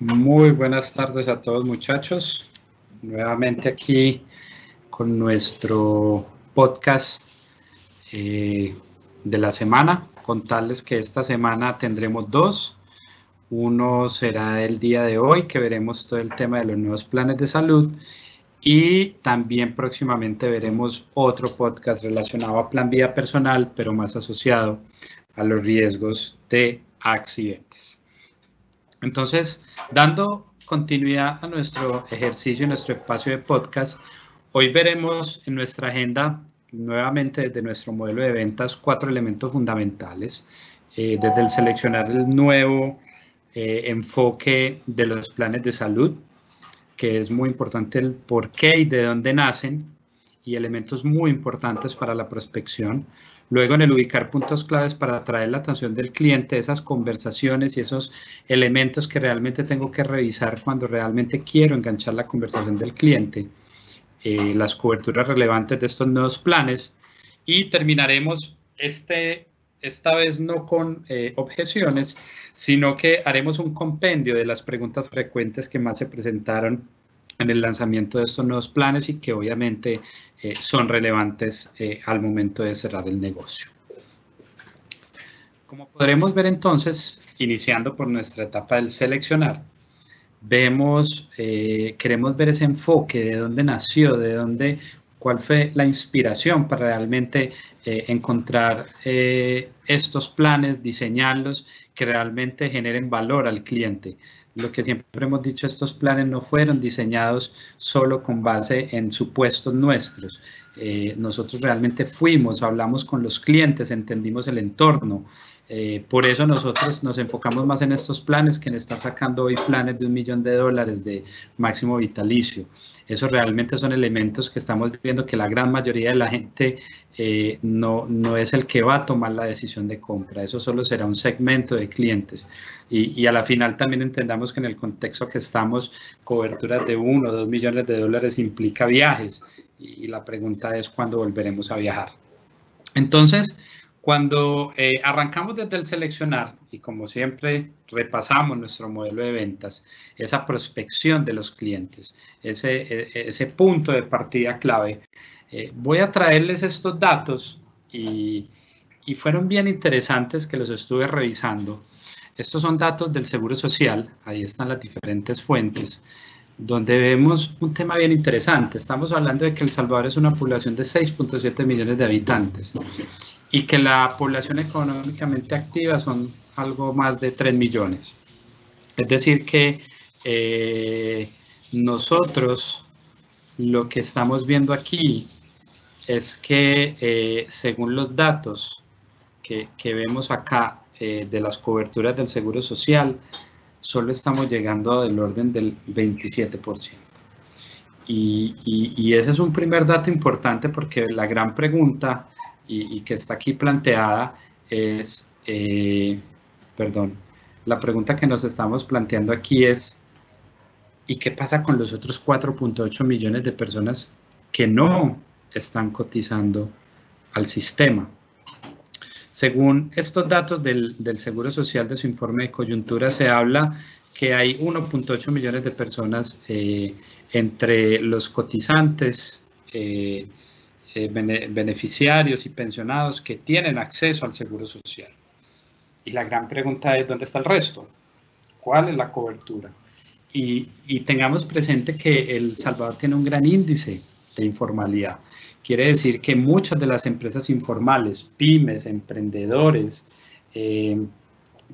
Muy buenas tardes a todos muchachos. Nuevamente aquí con nuestro podcast eh, de la semana. Contarles que esta semana tendremos dos. Uno será el día de hoy, que veremos todo el tema de los nuevos planes de salud. Y también próximamente veremos otro podcast relacionado a plan vida personal, pero más asociado a los riesgos de accidentes. Entonces, dando continuidad a nuestro ejercicio, nuestro espacio de podcast, hoy veremos en nuestra agenda nuevamente desde nuestro modelo de ventas cuatro elementos fundamentales, eh, desde el seleccionar el nuevo eh, enfoque de los planes de salud, que es muy importante el por qué y de dónde nacen, y elementos muy importantes para la prospección. Luego en el ubicar puntos claves para atraer la atención del cliente, esas conversaciones y esos elementos que realmente tengo que revisar cuando realmente quiero enganchar la conversación del cliente. Eh, las coberturas relevantes de estos nuevos planes y terminaremos este, esta vez no con eh, objeciones, sino que haremos un compendio de las preguntas frecuentes que más se presentaron en el lanzamiento de estos nuevos planes y que obviamente eh, son relevantes eh, al momento de cerrar el negocio. Como podremos ver entonces, iniciando por nuestra etapa del seleccionar, vemos, eh, queremos ver ese enfoque, de dónde nació, de dónde, cuál fue la inspiración para realmente encontrar estos planes, diseñarlos, que realmente generen valor al cliente lo que siempre hemos dicho, estos planes no fueron diseñados solo con base en supuestos nuestros. Eh, nosotros realmente fuimos, hablamos con los clientes, entendimos el entorno. Eh, por eso nosotros nos enfocamos más en estos planes que en estar sacando hoy planes de un millón de dólares de máximo vitalicio. Esos realmente son elementos que estamos viendo que la gran mayoría de la gente eh, no, no es el que va a tomar la decisión de compra. Eso solo será un segmento de clientes. Y, y a la final también entendamos que en el contexto que estamos, coberturas de uno o dos millones de dólares implica viajes. Y, y la pregunta es cuándo volveremos a viajar. Entonces, cuando eh, arrancamos desde el seleccionar y como siempre repasamos nuestro modelo de ventas, esa prospección de los clientes, ese, e, ese punto de partida clave, eh, voy a traerles estos datos y, y fueron bien interesantes que los estuve revisando. Estos son datos del Seguro Social, ahí están las diferentes fuentes, donde vemos un tema bien interesante. Estamos hablando de que El Salvador es una población de 6.7 millones de habitantes y que la población económicamente activa son algo más de 3 millones. Es decir, que eh, nosotros lo que estamos viendo aquí es que eh, según los datos que, que vemos acá eh, de las coberturas del Seguro Social, solo estamos llegando del orden del 27%. Y, y, y ese es un primer dato importante porque la gran pregunta y, que está aquí planteada es, eh, perdón, la pregunta que nos estamos planteando aquí es, ¿y qué pasa con los otros 4.8 millones de personas que no están cotizando al sistema? Según estos datos del, del Seguro Social de su informe de coyuntura, se habla que hay 1.8 millones de personas eh, entre los cotizantes eh, eh, beneficiarios y pensionados que tienen acceso al seguro social. Y la gran pregunta es, ¿dónde está el resto? ¿Cuál es la cobertura? Y, y tengamos presente que El Salvador tiene un gran índice de informalidad. Quiere decir que muchas de las empresas informales, pymes, emprendedores, eh,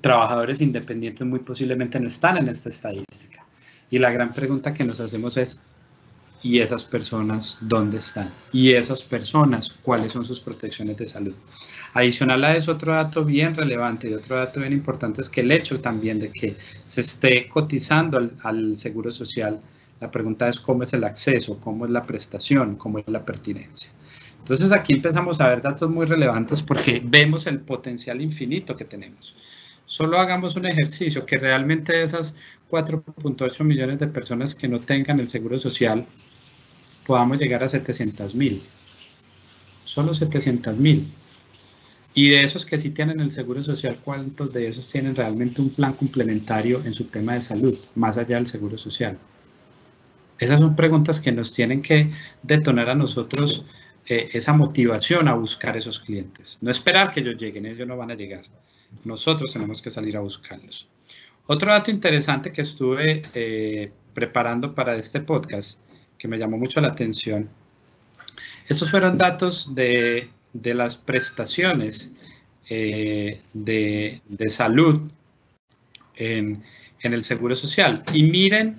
trabajadores independientes muy posiblemente no están en esta estadística. Y la gran pregunta que nos hacemos es, y esas personas dónde están y esas personas cuáles son sus protecciones de salud. Adicional a eso, otro dato bien relevante y otro dato bien importante es que el hecho también de que se esté cotizando al, seguro social, la pregunta es cómo es el acceso, cómo es la prestación, cómo es la pertinencia. Entonces aquí empezamos a ver datos muy relevantes porque vemos el potencial infinito que tenemos. Solo hagamos un ejercicio que realmente esas 4.8 millones de personas que no tengan el seguro social podamos llegar a 700 mil. Solo 700 mil. Y de esos que sí tienen el seguro social, ¿cuántos de esos tienen realmente un plan complementario en su tema de salud, más allá del seguro social? Esas son preguntas que nos tienen que detonar a nosotros eh, esa motivación a buscar esos clientes. No esperar que ellos lleguen, ellos no van a llegar. Nosotros tenemos que salir a buscarlos. Otro dato interesante que estuve eh, preparando para este podcast, que me llamó mucho la atención, esos fueron datos de, las prestaciones eh, de, salud en, en, el Seguro Social. Y miren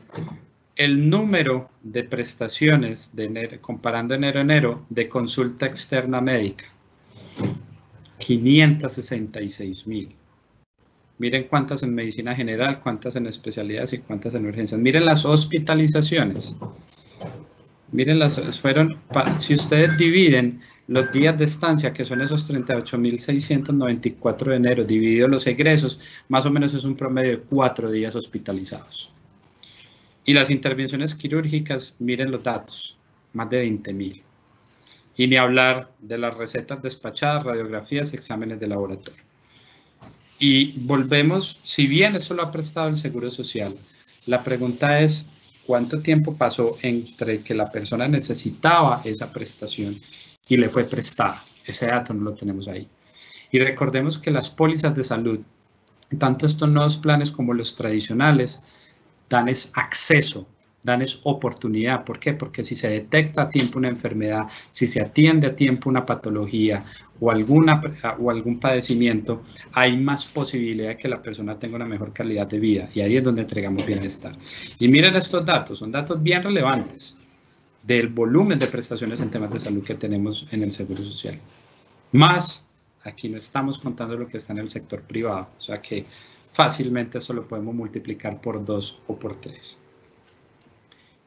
el número de prestaciones, de enero, comparando enero-enero, de consulta externa médica. 566 mil. Miren cuántas en medicina general, cuántas en especialidades y cuántas en urgencias. Miren las hospitalizaciones. Miren las, fueron, si ustedes dividen los días de estancia, que son esos 38.694 de enero, dividido los egresos, más o menos es un promedio de cuatro días hospitalizados. Y las intervenciones quirúrgicas, miren los datos, más de 20.000. Y ni hablar de las recetas despachadas, radiografías exámenes de laboratorio. Y volvemos, si bien eso lo ha prestado el Seguro Social, la pregunta es cuánto tiempo pasó entre que la persona necesitaba esa prestación y le fue prestada. Ese dato no lo tenemos ahí. Y recordemos que las pólizas de salud, tanto estos nuevos planes como los tradicionales, dan es acceso dan es oportunidad. ¿Por qué? Porque si se detecta a tiempo una enfermedad, si se atiende a tiempo una patología o, alguna, o algún padecimiento, hay más posibilidad de que la persona tenga una mejor calidad de vida y ahí es donde entregamos bienestar. Y miren estos datos, son datos bien relevantes del volumen de prestaciones en temas de salud que tenemos en el Seguro Social. Más, aquí no estamos contando lo que está en el sector privado, o sea que fácilmente eso lo podemos multiplicar por dos o por tres.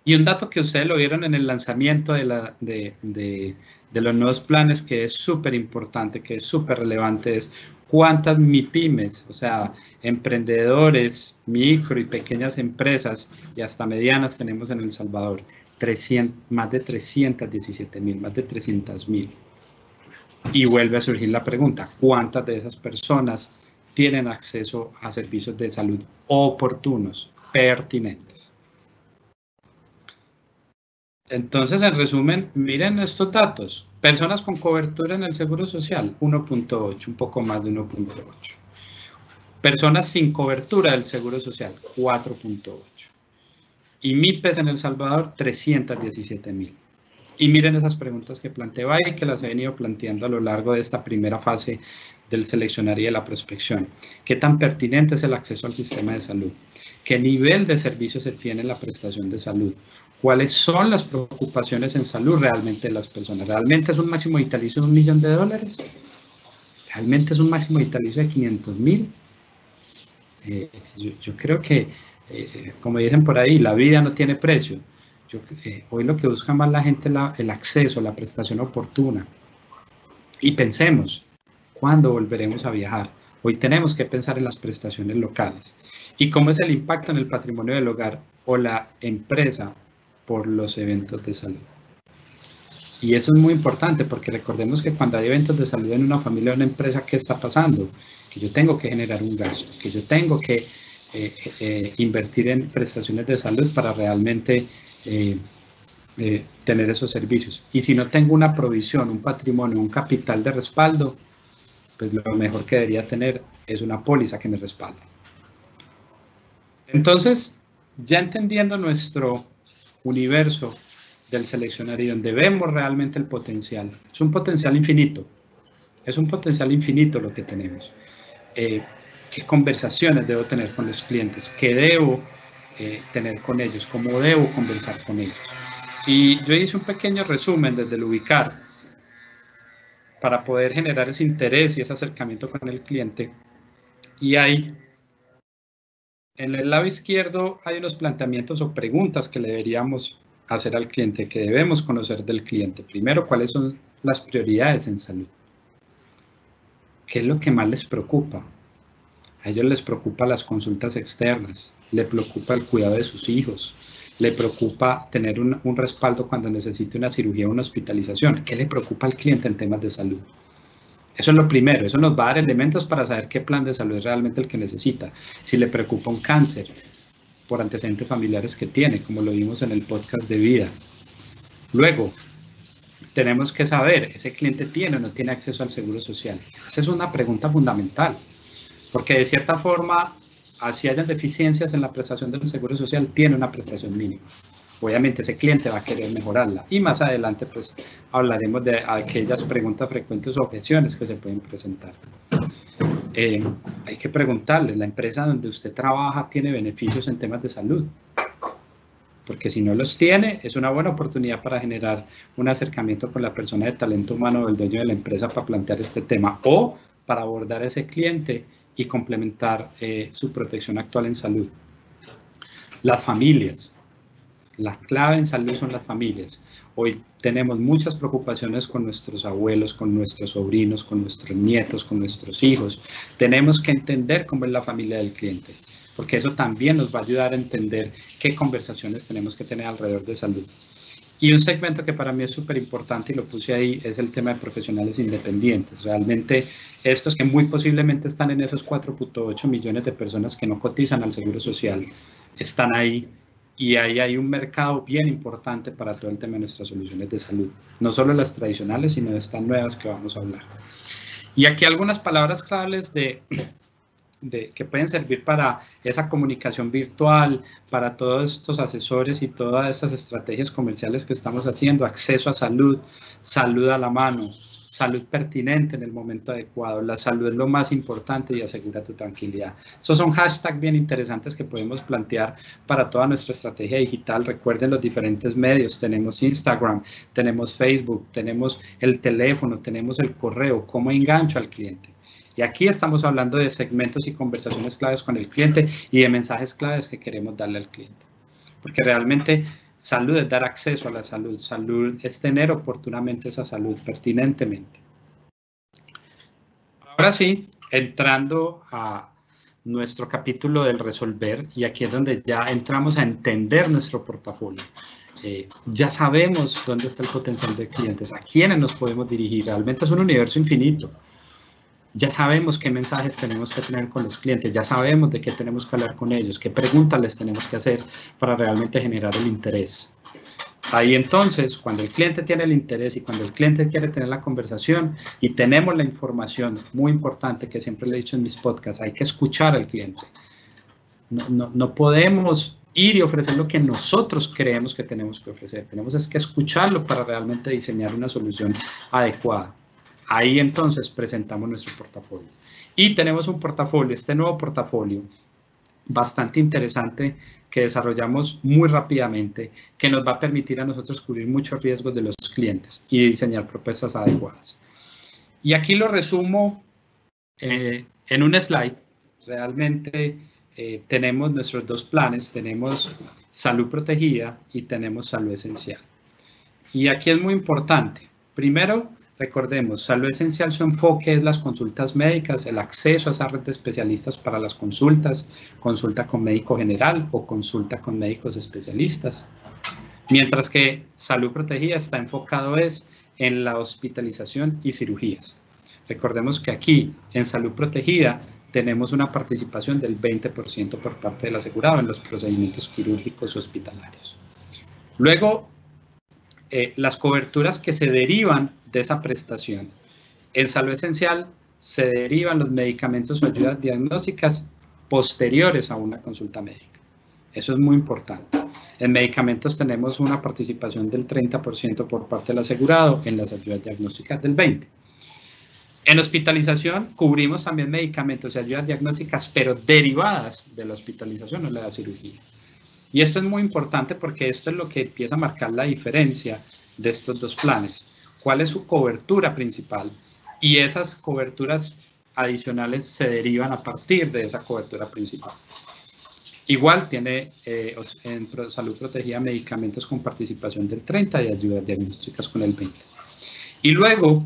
Y un dato que ustedes lo vieron en el lanzamiento de, los nuevos planes, que es súper importante, que es súper relevante, es cuántas MIPIMES, o sea, emprendedores, micro y pequeñas empresas y hasta medianas tenemos en El Salvador. 300, más de 317 mil, más de 300 mil. Y vuelve a surgir la pregunta, ¿cuántas de esas personas tienen acceso a servicios de salud oportunos, pertinentes? Entonces, en resumen, miren estos datos. Personas con cobertura en el Seguro Social, 1.8, un poco más de 1.8. Personas sin cobertura del Seguro Social, 4.8. Y MIPES en El Salvador, 317 mil. Y miren esas preguntas que planteaba y que las he venido planteando a lo largo de esta primera fase del seleccionar y de la prospección. ¿Qué tan pertinente es el acceso al sistema de salud? ¿Qué nivel de servicio se tiene en la prestación de salud? Cuáles son las preocupaciones en salud realmente de las personas. ¿Realmente es un máximo vitalicio de un millón de dólares? ¿Realmente es un máximo vitalicio de 500 mil? Eh, yo, creo que, eh, como dicen por ahí, la vida no tiene precio. Eh, hoy lo que busca más la gente es el acceso, la prestación oportuna. Y pensemos, ¿cuándo volveremos a viajar? Hoy tenemos que pensar en las prestaciones locales. ¿Y cómo es el impacto en el patrimonio del hogar o la empresa por los eventos de salud. Y eso es muy importante porque recordemos que cuando hay eventos de salud en una familia o una empresa, ¿qué está pasando? Que yo tengo que generar un gasto, que yo tengo que eh, eh, invertir en prestaciones de salud para realmente eh, tener esos servicios. Y si no tengo una provisión, un patrimonio, un capital de respaldo, pues lo mejor que debería tener es una póliza que me respalde. Entonces, ya entendiendo nuestro universo del seleccionario donde vemos realmente el potencial. Es un potencial infinito. Es un potencial infinito lo que tenemos. Eh, ¿Qué conversaciones debo tener con los clientes? ¿Qué debo eh, tener con ellos? ¿Cómo debo conversar con ellos? Y yo hice un pequeño resumen desde el ubicar para poder generar ese interés y ese acercamiento con el cliente. Y hay en el lado izquierdo hay unos planteamientos o preguntas que le deberíamos hacer al cliente, que debemos conocer del cliente. Primero, ¿cuáles son las prioridades en salud? ¿Qué es lo que más les preocupa? A ellos les preocupa las consultas externas, le preocupa el cuidado de sus hijos, le preocupa tener un, un respaldo cuando necesite una cirugía o una hospitalización. ¿Qué le preocupa al cliente en temas de salud? Eso es lo primero, eso nos va a dar elementos para saber qué plan de salud es realmente el que necesita. Si le preocupa un cáncer por antecedentes familiares que tiene, como lo vimos en el podcast de vida. Luego, tenemos que saber, ¿ese cliente tiene o no tiene acceso al seguro social? Esa es una pregunta fundamental, porque de cierta forma, así hayan deficiencias en la prestación del seguro social, tiene una prestación mínima. Obviamente ese cliente va a querer mejorarla y más adelante pues hablaremos de aquellas preguntas frecuentes o objeciones que se pueden presentar. Eh, hay que preguntarle, ¿la empresa donde usted trabaja tiene beneficios en temas de salud? porque si no los tiene, es una buena oportunidad para generar un acercamiento con la persona de talento humano o el dueño de la empresa para plantear este tema o para abordar a ese cliente y complementar eh, su protección actual en salud. Las familias. La clave en salud son las familias. Hoy tenemos muchas preocupaciones con nuestros abuelos, con nuestros sobrinos, con nuestros nietos, con nuestros hijos. Tenemos que entender cómo es la familia del cliente porque eso también nos va a ayudar a entender qué conversaciones tenemos que tener alrededor de salud. Y un segmento que para mí es súper importante y lo puse ahí es el tema de profesionales independientes. Realmente estos que muy posiblemente están en esos 4.8 millones de personas que no cotizan al Seguro Social, están ahí y ahí hay un mercado bien importante para todo el tema de nuestras soluciones de salud. No solo las tradicionales, sino estas nuevas que vamos a hablar. Y aquí algunas palabras claves de que pueden servir para esa comunicación virtual, para todos estos asesores y todas estas estrategias comerciales que estamos haciendo, acceso a salud, salud a la mano, salud pertinente en el momento adecuado, la salud es lo más importante y asegura tu tranquilidad. Esos son hashtags bien interesantes que podemos plantear para toda nuestra estrategia digital. Recuerden los diferentes medios, tenemos Instagram, tenemos Facebook, tenemos el teléfono, tenemos el correo, cómo engancho al cliente. Y aquí estamos hablando de segmentos y conversaciones claves con el cliente y de mensajes claves que queremos darle al cliente. Porque realmente salud es dar acceso a la salud, salud es tener oportunamente esa salud pertinentemente. Ahora sí, entrando a nuestro capítulo del resolver, y aquí es donde ya entramos a entender nuestro portafolio. Eh, ya sabemos dónde está el potencial de clientes, a quiénes nos podemos dirigir. Realmente es un universo infinito ya sabemos qué mensajes tenemos que tener con los clientes, ya sabemos de qué tenemos que hablar con ellos, qué preguntas les tenemos que hacer para realmente generar el interés. Ahí entonces, cuando el cliente tiene el interés y cuando el cliente quiere tener la conversación y tenemos la información muy importante que siempre le he dicho en mis podcasts, hay que escuchar al cliente. No, no, no podemos ir y ofrecer lo que nosotros creemos que tenemos que ofrecer. Tenemos es que escucharlo para realmente diseñar una solución adecuada. Ahí entonces presentamos nuestro portafolio. Y tenemos un portafolio, este nuevo portafolio, bastante interesante que desarrollamos muy rápidamente, que nos va a permitir a nosotros cubrir muchos riesgos de los clientes y diseñar propuestas adecuadas. Y aquí lo resumo eh, en un slide. Realmente eh, tenemos nuestros dos planes, tenemos salud protegida y tenemos salud esencial. Y aquí es muy importante. Primero, Recordemos, Salud Esencial su enfoque es las consultas médicas, el acceso a esa red de especialistas para las consultas, consulta con médico general o consulta con médicos especialistas. Mientras que Salud Protegida está enfocado es en la hospitalización y cirugías. Recordemos que aquí en Salud Protegida tenemos una participación del 20% por parte del asegurado en los procedimientos quirúrgicos hospitalarios. Luego, eh, las coberturas que se derivan de esa prestación. En salud esencial se derivan los medicamentos o ayudas diagnósticas posteriores a una consulta médica. Eso es muy importante. En medicamentos tenemos una participación del 30% por parte del asegurado, en las ayudas diagnósticas del 20%. En hospitalización cubrimos también medicamentos y ayudas diagnósticas, pero derivadas de la hospitalización o la cirugía. Y esto es muy importante porque esto es lo que empieza a marcar la diferencia de estos dos planes. ¿Cuál es su cobertura principal? Y esas coberturas adicionales se derivan a partir de esa cobertura principal. Igual tiene eh, en salud protegida medicamentos con participación del 30 y ayudas diagnósticas con el 20. Y luego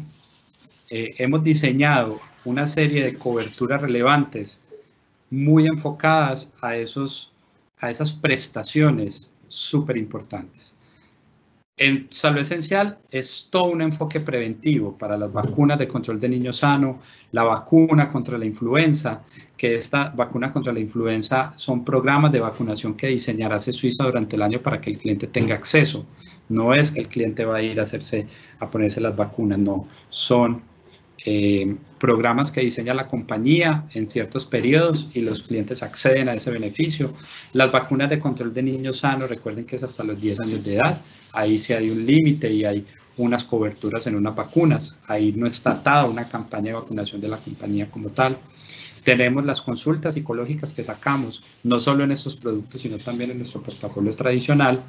eh, hemos diseñado una serie de coberturas relevantes muy enfocadas a esos a esas prestaciones súper importantes. En salud esencial es todo un enfoque preventivo para las vacunas de control de niños sano, la vacuna contra la influenza, que esta vacuna contra la influenza son programas de vacunación que diseñará Suiza durante el año para que el cliente tenga acceso. No es que el cliente va a ir a hacerse, a ponerse las vacunas, no, son eh, programas que diseña la compañía en ciertos periodos y los clientes acceden a ese beneficio. Las vacunas de control de niños sanos, recuerden que es hasta los 10 años de edad, ahí sí hay un límite y hay unas coberturas en unas vacunas, ahí no está atada una campaña de vacunación de la compañía como tal. Tenemos las consultas psicológicas que sacamos, no solo en estos productos, sino también en nuestro portafolio tradicional.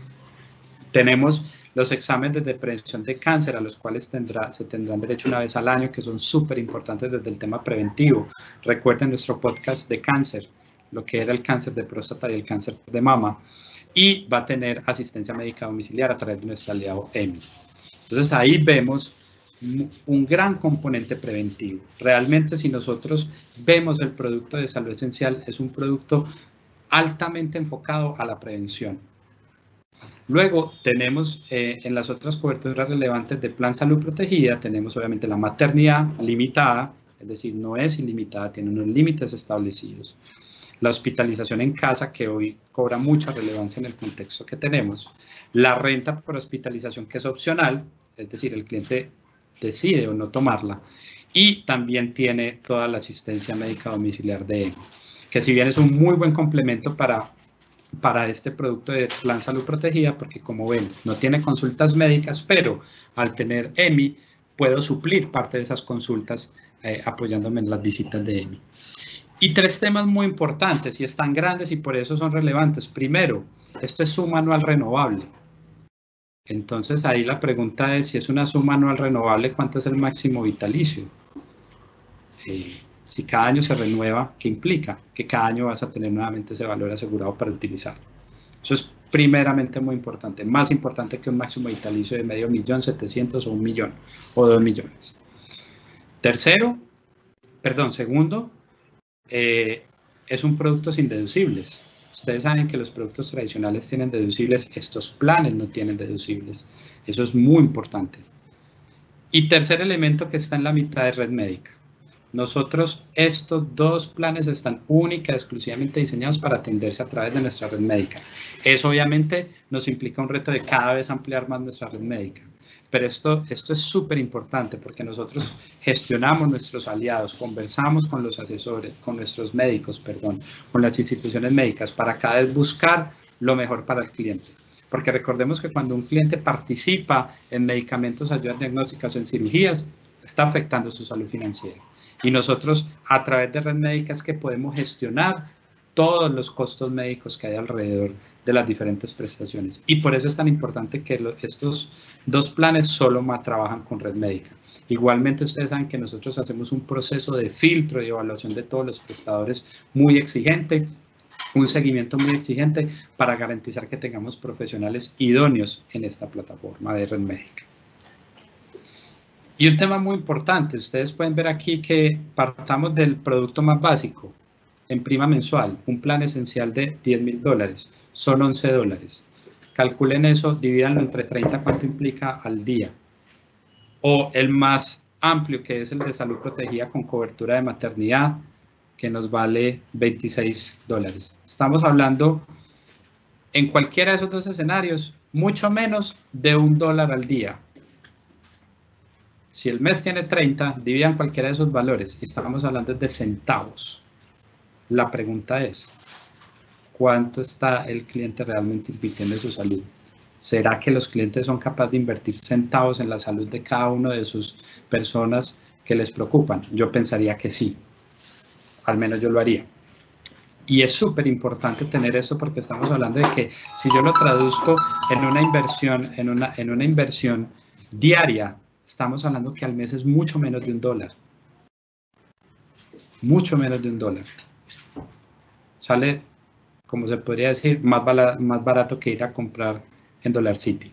Tenemos los exámenes de prevención de cáncer a los cuales tendrá, se tendrán derecho una vez al año, que son súper importantes desde el tema preventivo. Recuerden nuestro podcast de cáncer, lo que era el cáncer de próstata y el cáncer de mama. Y va a tener asistencia médica domiciliar a través de nuestro aliado EMI. Entonces ahí vemos un gran componente preventivo. Realmente si nosotros vemos el producto de salud esencial, es un producto altamente enfocado a la prevención. Luego tenemos eh, en las otras coberturas relevantes de Plan Salud Protegida, tenemos obviamente la maternidad limitada, es decir, no es ilimitada, tiene unos límites establecidos. La hospitalización en casa, que hoy cobra mucha relevancia en el contexto que tenemos. La renta por hospitalización, que es opcional, es decir, el cliente decide o no tomarla. Y también tiene toda la asistencia médica domiciliar de EMI, que si bien es un muy buen complemento para para este producto de Plan Salud Protegida, porque como ven, no tiene consultas médicas, pero al tener EMI, puedo suplir parte de esas consultas eh, apoyándome en las visitas de EMI. Y tres temas muy importantes y están grandes y por eso son relevantes. Primero, esto es suma anual renovable. Entonces ahí la pregunta es, si es una suma anual renovable, ¿cuánto es el máximo vitalicio? Eh, si cada año se renueva, ¿qué implica? Que cada año vas a tener nuevamente ese valor asegurado para utilizarlo. Eso es primeramente muy importante, más importante que un máximo vitalicio de medio millón, 700 o un millón o dos millones. Tercero, perdón, segundo, eh, es un producto sin deducibles. Ustedes saben que los productos tradicionales tienen deducibles, estos planes no tienen deducibles. Eso es muy importante. Y tercer elemento que está en la mitad de red médica. Nosotros, estos dos planes están única exclusivamente diseñados para atenderse a través de nuestra red médica. Eso obviamente nos implica un reto de cada vez ampliar más nuestra red médica. Pero esto, esto es súper importante porque nosotros gestionamos nuestros aliados, conversamos con los asesores, con nuestros médicos, perdón, con las instituciones médicas para cada vez buscar lo mejor para el cliente. Porque recordemos que cuando un cliente participa en medicamentos, ayudas diagnósticas o en cirugías, está afectando su salud financiera. Y nosotros a través de Red Médica es que podemos gestionar todos los costos médicos que hay alrededor de las diferentes prestaciones. Y por eso es tan importante que estos dos planes solo trabajan con Red Médica. Igualmente ustedes saben que nosotros hacemos un proceso de filtro y evaluación de todos los prestadores muy exigente, un seguimiento muy exigente para garantizar que tengamos profesionales idóneos en esta plataforma de Red Médica. Y un tema muy importante, ustedes pueden ver aquí que partamos del producto más básico, en prima mensual, un plan esencial de 10 mil dólares, son 11 dólares. Calculen eso, divídanlo entre 30, cuánto implica al día. O el más amplio, que es el de salud protegida con cobertura de maternidad, que nos vale 26 dólares. Estamos hablando en cualquiera de esos dos escenarios, mucho menos de un dólar al día si el mes tiene 30, dividan cualquiera de esos valores y estamos hablando de centavos. La pregunta es, ¿cuánto está el cliente realmente invirtiendo en su salud? ¿Será que los clientes son capaces de invertir centavos en la salud de cada una de sus personas que les preocupan? Yo pensaría que sí. Al menos yo lo haría. Y es súper importante tener eso porque estamos hablando de que si yo lo traduzco en una inversión, en una, en una inversión diaria estamos hablando que al mes es mucho menos de un dólar. Mucho menos de un dólar. Sale, como se podría decir, más, barato que ir a comprar en Dollar City.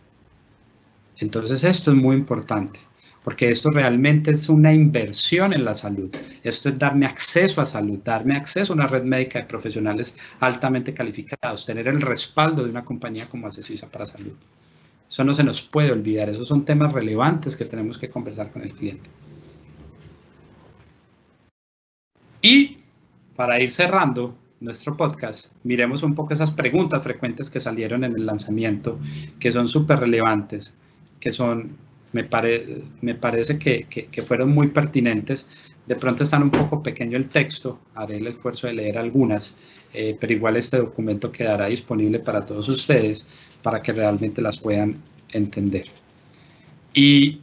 Entonces esto es muy importante, porque esto realmente es una inversión en la salud. Esto es darme acceso a salud, darme acceso a una red médica de profesionales altamente calificados, tener el respaldo de una compañía como Suiza para Salud. Eso no se nos puede olvidar, esos son temas relevantes que tenemos que conversar con el cliente. Y para ir cerrando nuestro podcast, miremos un poco esas preguntas frecuentes que salieron en el lanzamiento, que son súper relevantes, que son, me, me parece que, que, fueron muy pertinentes. De pronto están un poco pequeño el texto, haré el esfuerzo de leer algunas, eh, pero igual este documento quedará disponible para todos ustedes para que realmente las puedan entender. Y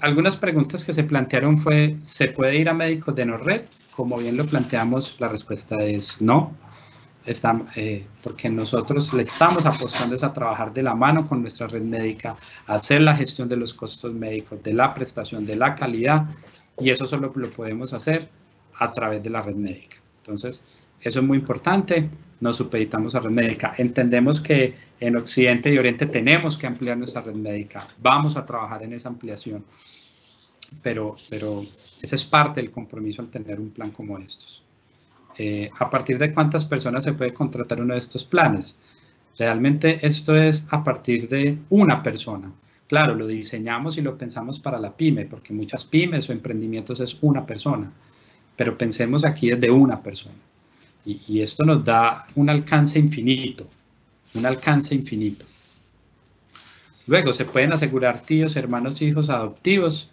algunas preguntas que se plantearon fue, ¿se puede ir a médicos de no red? Como bien lo planteamos, la respuesta es no. Está, eh, porque nosotros le estamos apostando a trabajar de la mano con nuestra red médica, hacer la gestión de los costos médicos, de la prestación, de la calidad, y eso solo lo podemos hacer a través de la red médica. Entonces, eso es muy importante nos supeditamos a red médica. Entendemos que en Occidente y Oriente tenemos que ampliar nuestra red médica. Vamos a trabajar en esa ampliación, pero, pero ese es parte del compromiso al tener un plan como estos. Eh, ¿A partir de cuántas personas se puede contratar uno de estos planes? Realmente esto es a partir de una persona. Claro, lo diseñamos y lo pensamos para la pyme, porque muchas pymes o emprendimientos es una persona, pero pensemos aquí desde una persona. Y, esto nos da un alcance infinito, un alcance infinito. Luego, ¿se pueden asegurar tíos, hermanos, hijos adoptivos?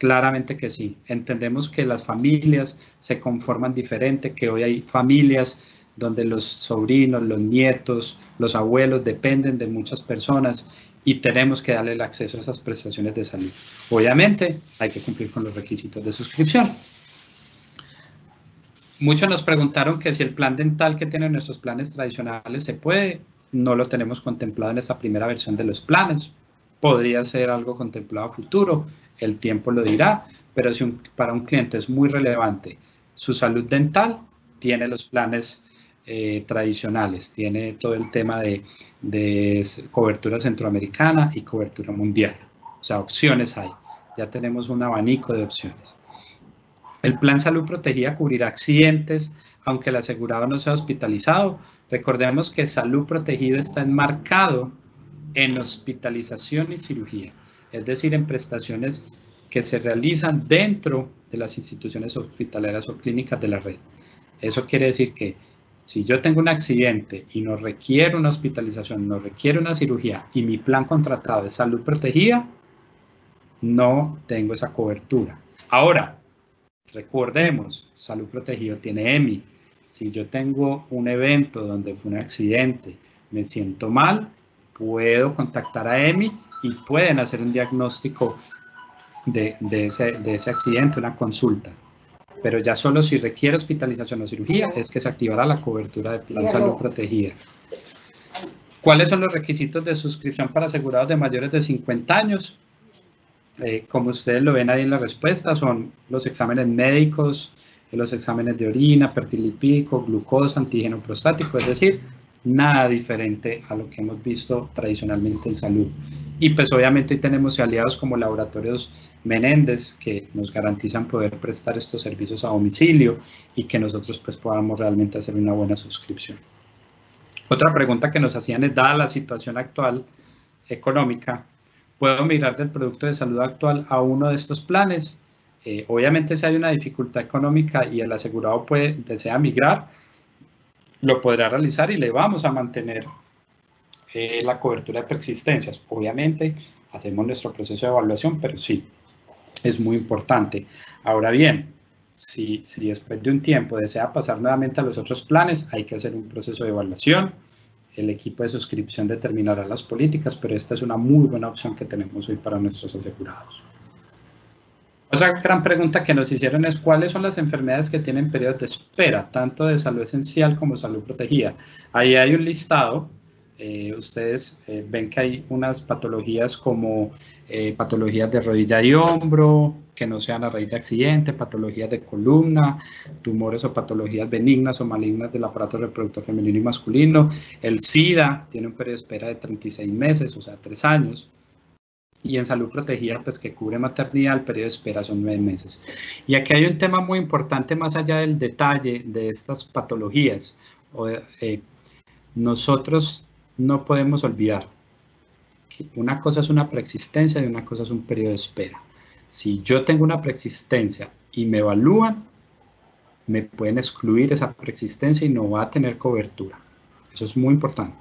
Claramente que sí. Entendemos que las familias se conforman diferente, que hoy hay familias donde los sobrinos, los nietos, los abuelos dependen de muchas personas y tenemos que darle el acceso a esas prestaciones de salud. Obviamente hay que cumplir con los requisitos de suscripción. Muchos nos preguntaron que si el plan dental que tienen nuestros planes tradicionales se puede. No lo tenemos contemplado en esta primera versión de los planes. Podría ser algo contemplado a futuro, el tiempo lo dirá, pero para un cliente es muy relevante su salud dental, tiene los planes eh, tradicionales, tiene todo el tema de, de cobertura centroamericana y cobertura mundial. O sea, opciones hay. Ya tenemos un abanico de opciones. El plan salud protegida cubrirá accidentes, aunque el asegurado no sea hospitalizado. Recordemos que salud protegida está enmarcado en hospitalización y cirugía, es decir, en prestaciones que se realizan dentro de las instituciones hospitaleras o clínicas de la red. Eso quiere decir que si yo tengo un accidente y no requiere una hospitalización, no requiere una cirugía y mi plan contratado es salud protegida, no tengo esa cobertura. Ahora, Recordemos, Salud Protegido tiene EMI. Si yo tengo un evento donde fue un accidente, me siento mal, puedo contactar a EMI y pueden hacer un diagnóstico de, ese, accidente, una consulta. Pero ya solo si requiere hospitalización o cirugía es que se activará la cobertura de plan salud protegida. ¿Cuáles son los requisitos de suscripción para asegurados de mayores de 50 años? Eh, como ustedes lo ven ahí en la respuesta, son los exámenes médicos, los exámenes de orina, perfil lipídico, glucosa, antígeno prostático, es decir, nada diferente a lo que hemos visto tradicionalmente en salud. Y pues obviamente tenemos aliados como laboratorios Menéndez que nos garantizan poder prestar estos servicios a domicilio y que nosotros pues podamos realmente hacer una buena suscripción. Otra pregunta que nos hacían es, dada la situación actual económica, puedo migrar del producto de salud actual a uno de estos planes. Eh, obviamente si hay una dificultad económica y el asegurado puede, desea migrar, lo podrá realizar y le vamos a mantener eh, la cobertura de persistencias. Obviamente hacemos nuestro proceso de evaluación, pero sí, es muy importante. Ahora bien, si, si después de un tiempo desea pasar nuevamente a los otros planes, hay que hacer un proceso de evaluación, el equipo de suscripción determinará las políticas, pero esta es una muy buena opción que tenemos hoy para nuestros asegurados. Otra gran pregunta que nos hicieron es cuáles son las enfermedades que tienen periodo de espera, tanto de salud esencial como salud protegida. Ahí hay un listado. Eh, ustedes eh, ven que hay unas patologías como eh, patologías de rodilla y hombro, que no sean a raíz de accidente, patologías de columna, tumores o patologías benignas o malignas del aparato reproductor femenino y masculino. El SIDA tiene un periodo de espera de 36 meses, o sea, 3 años. Y en salud protegida, pues que cubre maternidad, el periodo de espera son 9 meses. Y aquí hay un tema muy importante más allá del detalle de estas patologías. Eh, nosotros no podemos olvidar una cosa es una preexistencia y una cosa es un periodo de espera. Si yo tengo una preexistencia y me evalúan, me pueden excluir esa preexistencia y no va a tener cobertura. Eso es muy importante.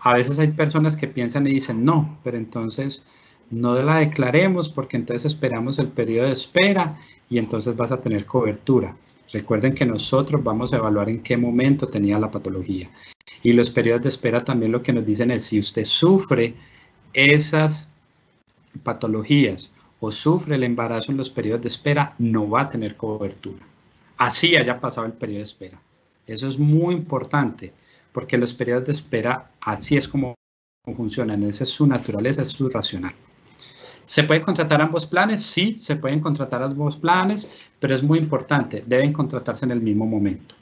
A veces hay personas que piensan y dicen, no, pero entonces no la declaremos porque entonces esperamos el periodo de espera y entonces vas a tener cobertura. Recuerden que nosotros vamos a evaluar en qué momento tenía la patología. Y los periodos de espera también lo que nos dicen es si usted sufre esas patologías o sufre el embarazo en los periodos de espera, no va a tener cobertura. Así haya pasado el periodo de espera. Eso es muy importante porque los periodos de espera así es como funcionan. Esa es su naturaleza, es su racional. ¿Se pueden contratar ambos planes? Sí, se pueden contratar ambos planes, pero es muy importante, deben contratarse en el mismo momento.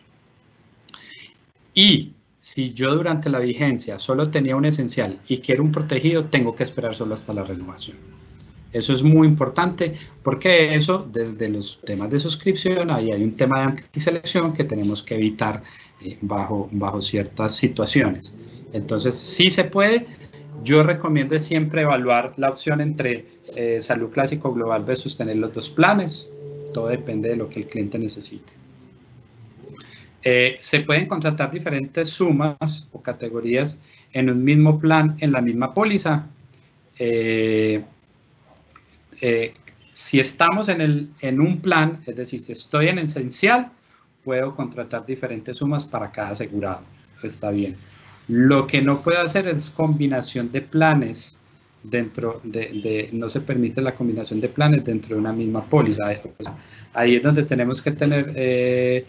Y si yo durante la vigencia solo tenía un esencial y quiero un protegido, tengo que esperar solo hasta la renovación. Eso es muy importante porque eso, desde los temas de suscripción, ahí hay un tema de antiselección que tenemos que evitar eh, bajo, bajo ciertas situaciones. Entonces, sí se puede, yo recomiendo siempre evaluar la opción entre eh, salud clásico global versus tener los dos planes. Todo depende de lo que el cliente necesite. Eh, se pueden contratar diferentes sumas o categorías en un mismo plan, en la misma póliza. Eh, si estamos en, el, en un plan, es decir, si estoy en esencial, puedo contratar diferentes sumas para cada asegurado. Está bien. Lo que no puede hacer es combinación de planes dentro de, no se permite la combinación de planes dentro de una misma póliza. Ahí es donde tenemos que tener, eh,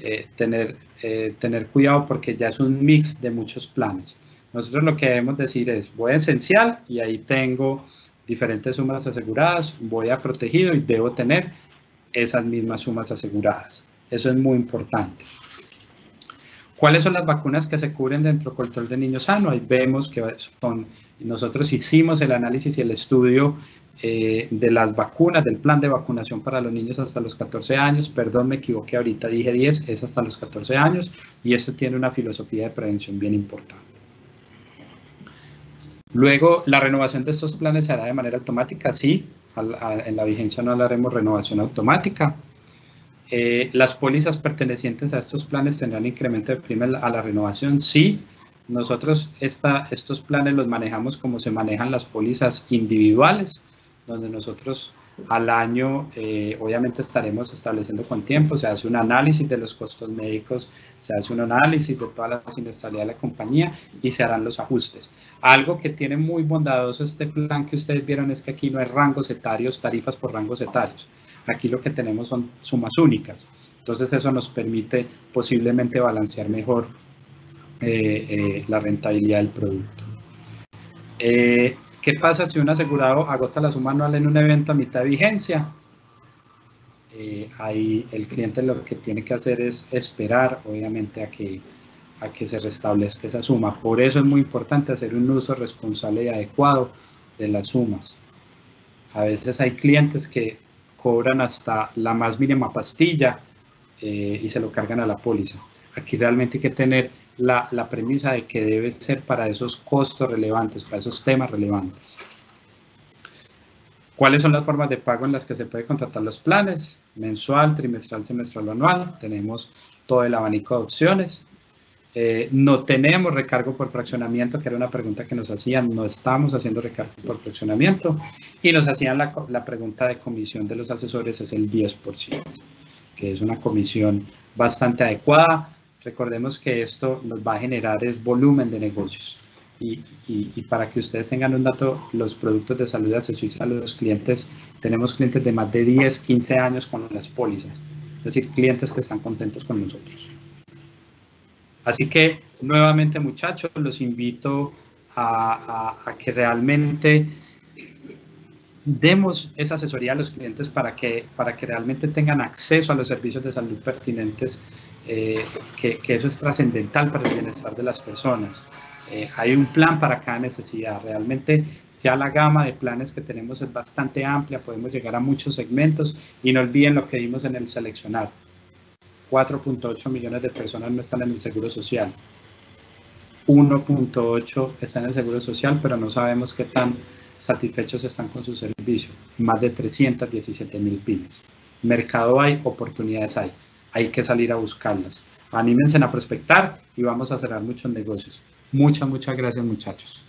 eh, tener, eh, tener cuidado porque ya es un mix de muchos planes. Nosotros lo que debemos decir es, voy a esencial y ahí tengo diferentes sumas aseguradas, voy a protegido y debo tener esas mismas sumas aseguradas. Eso es muy importante. ¿Cuáles son las vacunas que se cubren dentro del control de niños sano? Ahí vemos que nosotros hicimos el análisis y el estudio eh, de las vacunas, del plan de vacunación para los niños hasta los 14 años. Perdón, me equivoqué, ahorita dije 10, es hasta los 14 años y esto tiene una filosofía de prevención bien importante. Luego, la renovación de estos planes se hará de manera automática, sí, en la vigencia no haremos renovación automática. Eh, ¿Las pólizas pertenecientes a estos planes tendrán incremento de prima a la renovación? Sí. Nosotros estos planes los manejamos como se manejan las pólizas individuales, donde nosotros al año eh, obviamente estaremos estableciendo con tiempo, se hace un análisis de los costos médicos, se hace un análisis de toda la inestabilidad de la compañía y se harán los ajustes. Algo que tiene muy bondadoso este plan que ustedes vieron es que aquí no hay rangos etarios, tarifas por rangos etarios. Aquí lo que tenemos son sumas únicas. Entonces eso nos permite posiblemente balancear mejor eh, eh, la rentabilidad del producto. Eh, ¿Qué pasa si un asegurado agota la suma anual en un evento a mitad de vigencia? ahí el cliente lo que tiene que hacer es esperar, obviamente, a que, a que se restablezca esa suma. Por eso es muy importante hacer un uso responsable y adecuado de las sumas. A veces hay clientes que cobran hasta la más mínima pastilla eh, y se lo cargan a la póliza. Aquí realmente hay que tener la, premisa de que debe ser para esos costos relevantes, para esos temas relevantes. ¿Cuáles son las formas de pago en las que se puede contratar los planes? Mensual, trimestral, semestral o anual. Tenemos todo el abanico de opciones. Eh, no tenemos recargo por fraccionamiento, que era una pregunta que nos hacían, no estamos haciendo recargo por fraccionamiento. Y nos hacían la, la pregunta de comisión de los asesores, es el 10%, que es una comisión bastante adecuada. Recordemos que esto nos va a generar volumen de negocios. Y, y, para que ustedes tengan un dato, los productos de salud de a los clientes, tenemos clientes de más de 10, 15 años con las pólizas, es decir, clientes que están contentos con nosotros. Así que nuevamente muchachos, los invito a, que realmente demos esa asesoría a los clientes para que, para que realmente tengan acceso a los servicios de salud pertinentes, eh, que, eso es trascendental para el bienestar de las personas. Eh, hay un plan para cada necesidad. Realmente ya la gama de planes que tenemos es bastante amplia, podemos llegar a muchos segmentos y no olviden lo que vimos en el seleccionar. 4.8 millones de personas no están en el seguro social. 1.8 está en el Seguro Social, pero no sabemos qué tan satisfechos están con su servicio. Más de 317 mil pymes. Mercado hay, oportunidades hay. Hay que salir a buscarlas. Anímense a prospectar y vamos a cerrar muchos negocios. Muchas, muchas gracias muchachos.